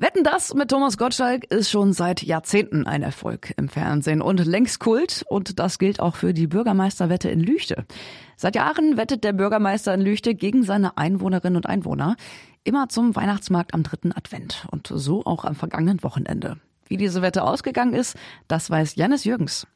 Wetten das mit Thomas Gottschalk ist schon seit Jahrzehnten ein Erfolg im Fernsehen und längst Kult und das gilt auch für die Bürgermeisterwette in Lüchte. Seit Jahren wettet der Bürgermeister in Lüchte gegen seine Einwohnerinnen und Einwohner immer zum Weihnachtsmarkt am dritten Advent und so auch am vergangenen Wochenende. Wie diese Wette ausgegangen ist, das weiß Janis Jürgens.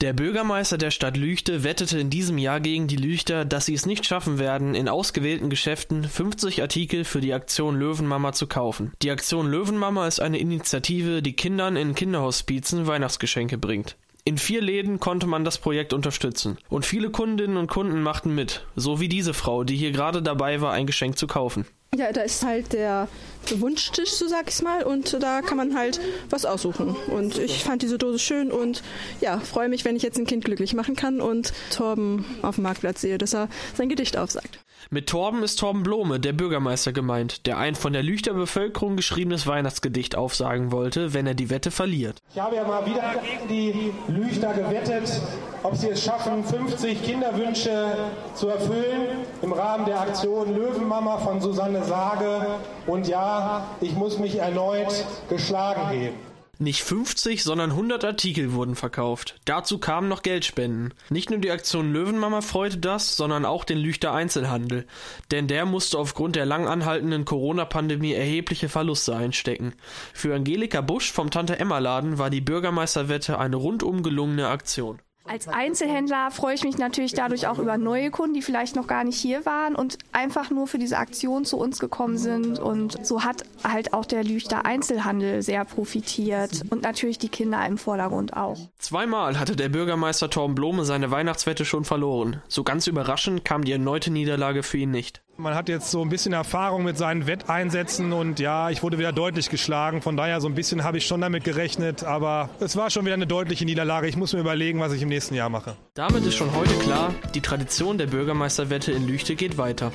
Der Bürgermeister der Stadt Lüchte wettete in diesem Jahr gegen die Lüchter, dass sie es nicht schaffen werden, in ausgewählten Geschäften 50 Artikel für die Aktion Löwenmama zu kaufen. Die Aktion Löwenmama ist eine Initiative, die Kindern in Kinderhospizen Weihnachtsgeschenke bringt. In vier Läden konnte man das Projekt unterstützen. Und viele Kundinnen und Kunden machten mit, so wie diese Frau, die hier gerade dabei war, ein Geschenk zu kaufen. Ja, da ist halt der Wunschtisch, so sag ich mal, und da kann man halt was aussuchen. Und ich fand diese Dose schön und ja, freue mich, wenn ich jetzt ein Kind glücklich machen kann und Torben auf dem Marktplatz sehe, dass er sein Gedicht aufsagt. Mit Torben ist Torben Blome, der Bürgermeister, gemeint, der ein von der Lüchter Bevölkerung geschriebenes Weihnachtsgedicht aufsagen wollte, wenn er die Wette verliert. Ich habe ja mal wieder gegen die Lüchter gewettet, ob sie es schaffen, 50 Kinderwünsche zu erfüllen im Rahmen der Aktion Löwenmama von Susanne Sage. Und ja, ich muss mich erneut geschlagen geben. Nicht 50, sondern 100 Artikel wurden verkauft. Dazu kamen noch Geldspenden. Nicht nur die Aktion Löwenmama freute das, sondern auch den Lüchter Einzelhandel. Denn der musste aufgrund der lang anhaltenden Corona-Pandemie erhebliche Verluste einstecken. Für Angelika Busch vom Tante Emma Laden war die Bürgermeisterwette eine rundum gelungene Aktion. Als Einzelhändler freue ich mich natürlich dadurch auch über neue Kunden, die vielleicht noch gar nicht hier waren und einfach nur für diese Aktion zu uns gekommen sind. Und so hat halt auch der Lüchter Einzelhandel sehr profitiert und natürlich die Kinder im Vordergrund auch. Zweimal hatte der Bürgermeister Torben Blome seine Weihnachtswette schon verloren. So ganz überraschend kam die erneute Niederlage für ihn nicht. Man hat jetzt so ein bisschen Erfahrung mit seinen Wetteinsätzen und ja, ich wurde wieder deutlich geschlagen. Von daher so ein bisschen habe ich schon damit gerechnet, aber es war schon wieder eine deutliche Niederlage. Ich muss mir überlegen, was ich im nächsten Jahr mache. Damit ist schon heute klar, die Tradition der Bürgermeisterwette in Lüchte geht weiter.